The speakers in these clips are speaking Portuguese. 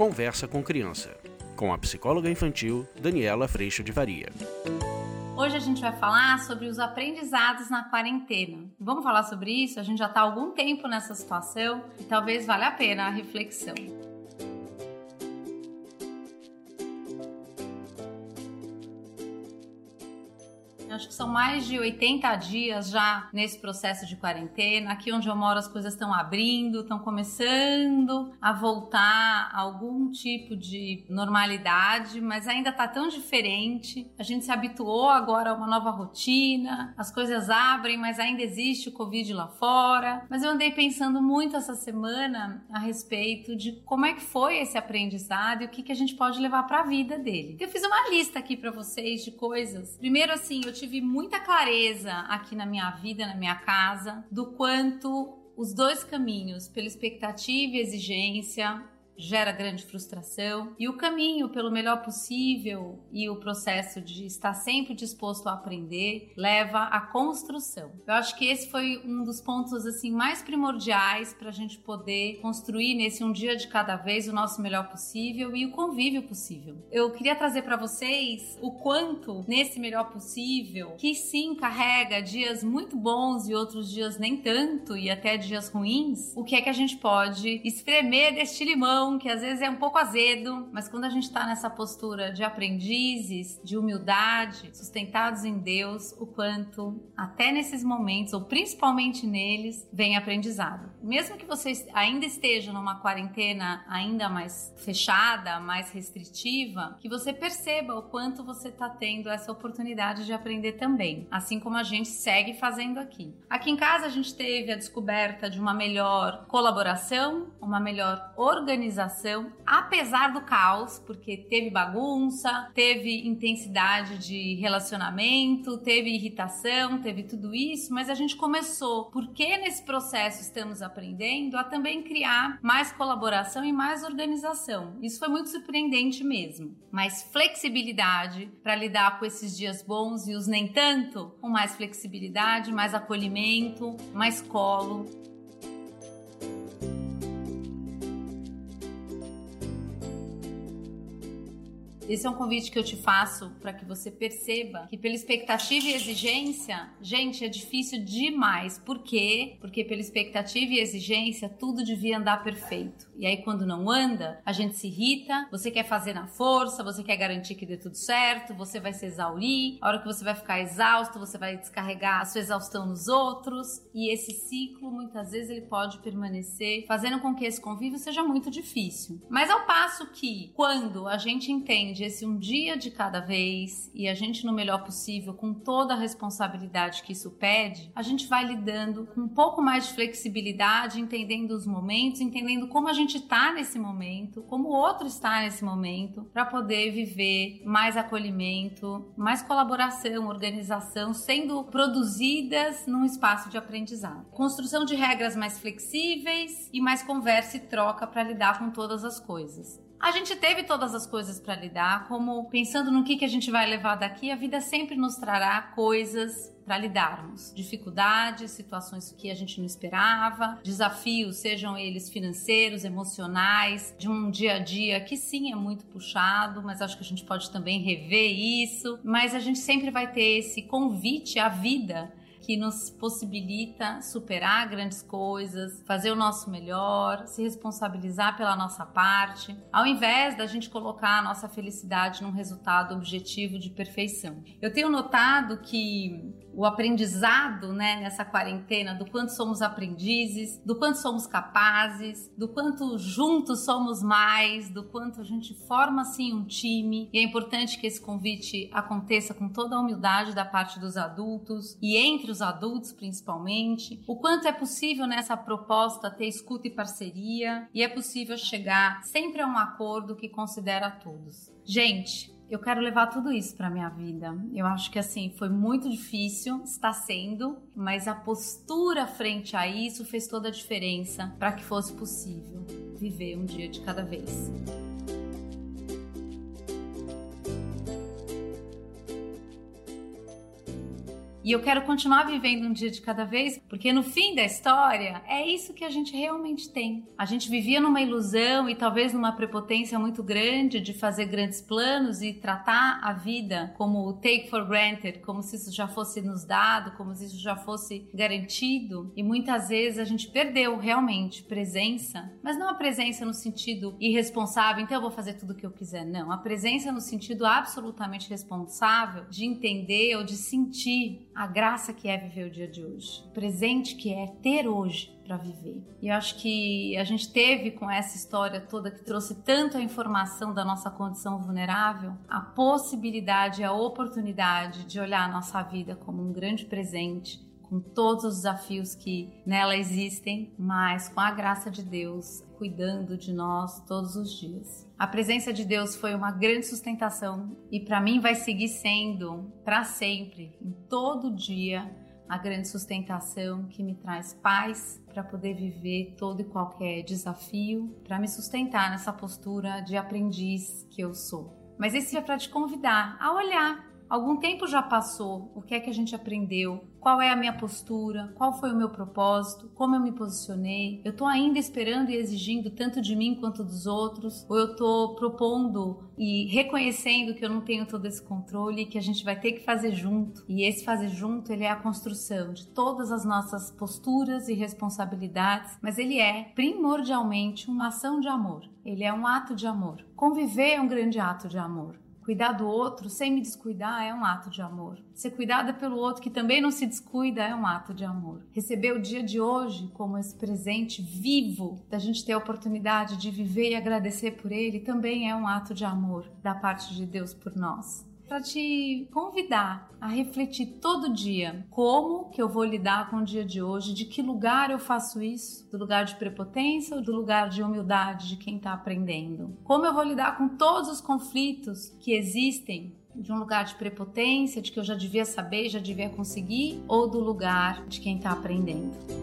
Conversa com Criança, com a psicóloga infantil Daniela Freixo de Varia. Hoje a gente vai falar sobre os aprendizados na quarentena. Vamos falar sobre isso? A gente já está há algum tempo nessa situação e talvez valha a pena a reflexão. Acho que são mais de 80 dias já nesse processo de quarentena. Aqui onde eu moro as coisas estão abrindo, estão começando a voltar a algum tipo de normalidade, mas ainda está tão diferente. A gente se habituou agora a uma nova rotina, as coisas abrem, mas ainda existe o Covid lá fora. Mas eu andei pensando muito essa semana a respeito de como é que foi esse aprendizado e o que, que a gente pode levar para a vida dele. Eu fiz uma lista aqui para vocês de coisas. Primeiro, assim, eu tive tive muita clareza aqui na minha vida, na minha casa, do quanto os dois caminhos, pela expectativa e exigência, gera grande frustração e o caminho pelo melhor possível e o processo de estar sempre disposto a aprender leva à construção. Eu acho que esse foi um dos pontos assim mais primordiais para a gente poder construir nesse um dia de cada vez o nosso melhor possível e o convívio possível. Eu queria trazer para vocês o quanto nesse melhor possível que sim carrega dias muito bons e outros dias nem tanto e até dias ruins, o que é que a gente pode espremer deste limão que às vezes é um pouco azedo, mas quando a gente está nessa postura de aprendizes, de humildade, sustentados em Deus, o quanto até nesses momentos, ou principalmente neles, vem aprendizado. Mesmo que você ainda esteja numa quarentena ainda mais fechada, mais restritiva, que você perceba o quanto você está tendo essa oportunidade de aprender também, assim como a gente segue fazendo aqui. Aqui em casa a gente teve a descoberta de uma melhor colaboração, uma melhor organização organização, apesar do caos, porque teve bagunça, teve intensidade de relacionamento, teve irritação, teve tudo isso, mas a gente começou, porque nesse processo estamos aprendendo, a também criar mais colaboração e mais organização. Isso foi muito surpreendente mesmo. Mais flexibilidade para lidar com esses dias bons e os nem tanto, com mais flexibilidade, mais acolhimento, mais colo. Esse é um convite que eu te faço para que você perceba que pela expectativa e exigência, gente, é difícil demais. Por quê? Porque pela expectativa e exigência, tudo devia andar perfeito. E aí quando não anda, a gente se irrita, você quer fazer na força, você quer garantir que dê tudo certo, você vai se exaurir. A hora que você vai ficar exausto, você vai descarregar a sua exaustão nos outros. E esse ciclo, muitas vezes, ele pode permanecer, fazendo com que esse convívio seja muito difícil. Mas ao passo que, quando a gente entende esse um dia de cada vez e a gente no melhor possível, com toda a responsabilidade que isso pede, a gente vai lidando com um pouco mais de flexibilidade, entendendo os momentos, entendendo como a gente está nesse momento, como o outro está nesse momento, para poder viver mais acolhimento, mais colaboração, organização, sendo produzidas num espaço de aprendizado. Construção de regras mais flexíveis e mais conversa e troca para lidar com todas as coisas. A gente teve todas as coisas para lidar, como pensando no que, que a gente vai levar daqui, a vida sempre nos trará coisas para lidarmos. Dificuldades, situações que a gente não esperava, desafios, sejam eles financeiros, emocionais, de um dia a dia que sim é muito puxado, mas acho que a gente pode também rever isso. Mas a gente sempre vai ter esse convite à vida que nos possibilita superar grandes coisas, fazer o nosso melhor, se responsabilizar pela nossa parte, ao invés da gente colocar a nossa felicidade num resultado objetivo de perfeição. Eu tenho notado que o aprendizado né, nessa quarentena, do quanto somos aprendizes, do quanto somos capazes, do quanto juntos somos mais, do quanto a gente forma assim um time. E é importante que esse convite aconteça com toda a humildade da parte dos adultos e entre os adultos principalmente. O quanto é possível nessa proposta ter escuta e parceria e é possível chegar sempre a um acordo que considera todos. Gente, eu quero levar tudo isso para minha vida. Eu acho que assim foi muito difícil, está sendo, mas a postura frente a isso fez toda a diferença para que fosse possível viver um dia de cada vez. E eu quero continuar vivendo um dia de cada vez, porque no fim da história é isso que a gente realmente tem. A gente vivia numa ilusão e talvez numa prepotência muito grande de fazer grandes planos e tratar a vida como take for granted, como se isso já fosse nos dado, como se isso já fosse garantido. E muitas vezes a gente perdeu realmente presença, mas não a presença no sentido irresponsável, então eu vou fazer tudo o que eu quiser. Não, a presença no sentido absolutamente responsável de entender ou de sentir a graça que é viver o dia de hoje, o presente que é ter hoje para viver. E eu acho que a gente teve com essa história toda que trouxe tanto a informação da nossa condição vulnerável, a possibilidade, a oportunidade de olhar a nossa vida como um grande presente, com todos os desafios que nela existem, mas com a graça de Deus cuidando de nós todos os dias. A presença de Deus foi uma grande sustentação e para mim vai seguir sendo para sempre, em todo dia, a grande sustentação que me traz paz para poder viver todo e qualquer desafio, para me sustentar nessa postura de aprendiz que eu sou. Mas esse é para te convidar a olhar Algum tempo já passou, o que é que a gente aprendeu? Qual é a minha postura? Qual foi o meu propósito? Como eu me posicionei? Eu estou ainda esperando e exigindo tanto de mim quanto dos outros? Ou eu estou propondo e reconhecendo que eu não tenho todo esse controle e que a gente vai ter que fazer junto? E esse fazer junto, ele é a construção de todas as nossas posturas e responsabilidades, mas ele é primordialmente uma ação de amor. Ele é um ato de amor. Conviver é um grande ato de amor. Cuidar do outro sem me descuidar é um ato de amor. Ser cuidada pelo outro que também não se descuida é um ato de amor. Receber o dia de hoje como esse presente vivo, da gente ter a oportunidade de viver e agradecer por ele, também é um ato de amor da parte de Deus por nós para te convidar a refletir todo dia como que eu vou lidar com o dia de hoje, de que lugar eu faço isso, do lugar de prepotência ou do lugar de humildade de quem está aprendendo. Como eu vou lidar com todos os conflitos que existem de um lugar de prepotência, de que eu já devia saber, já devia conseguir, ou do lugar de quem está aprendendo.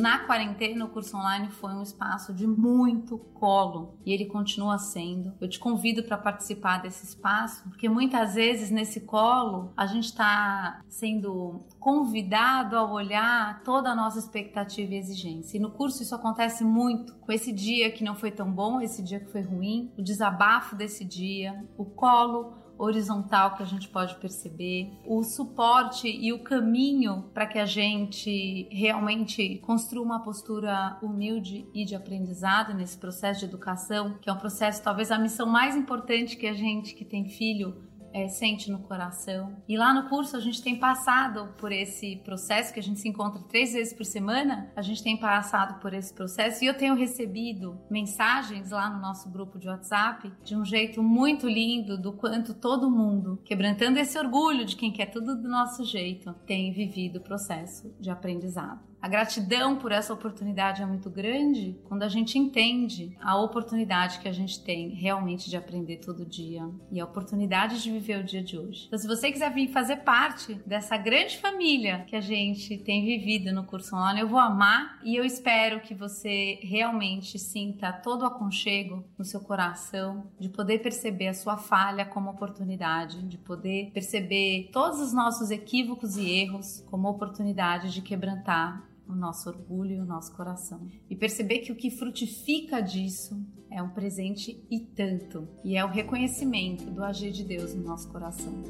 Na quarentena, o curso online foi um espaço de muito colo e ele continua sendo. Eu te convido para participar desse espaço, porque muitas vezes nesse colo a gente está sendo convidado a olhar toda a nossa expectativa e exigência. E no curso isso acontece muito, com esse dia que não foi tão bom, esse dia que foi ruim, o desabafo desse dia, o colo horizontal que a gente pode perceber, o suporte e o caminho para que a gente realmente construa uma postura humilde e de aprendizado nesse processo de educação, que é um processo talvez a missão mais importante que a gente que tem filho é, sente no coração. E lá no curso a gente tem passado por esse processo, que a gente se encontra três vezes por semana, a gente tem passado por esse processo e eu tenho recebido mensagens lá no nosso grupo de WhatsApp de um jeito muito lindo do quanto todo mundo, quebrantando esse orgulho de quem quer tudo do nosso jeito, tem vivido o processo de aprendizado. A gratidão por essa oportunidade é muito grande quando a gente entende a oportunidade que a gente tem realmente de aprender todo dia e a oportunidade de viver o dia de hoje. Então, se você quiser vir fazer parte dessa grande família que a gente tem vivido no curso online, eu vou amar e eu espero que você realmente sinta todo o aconchego no seu coração de poder perceber a sua falha como oportunidade, de poder perceber todos os nossos equívocos e erros como oportunidade de quebrantar o nosso orgulho e o nosso coração. E perceber que o que frutifica disso é um presente e tanto, e é o reconhecimento do agir de Deus no nosso coração.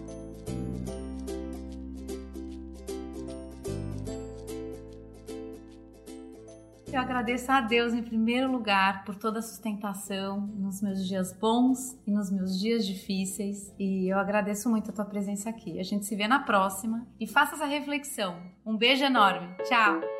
Eu agradeço a Deus em primeiro lugar por toda a sustentação nos meus dias bons e nos meus dias difíceis. E eu agradeço muito a tua presença aqui. A gente se vê na próxima e faça essa reflexão. Um beijo enorme. Tchau!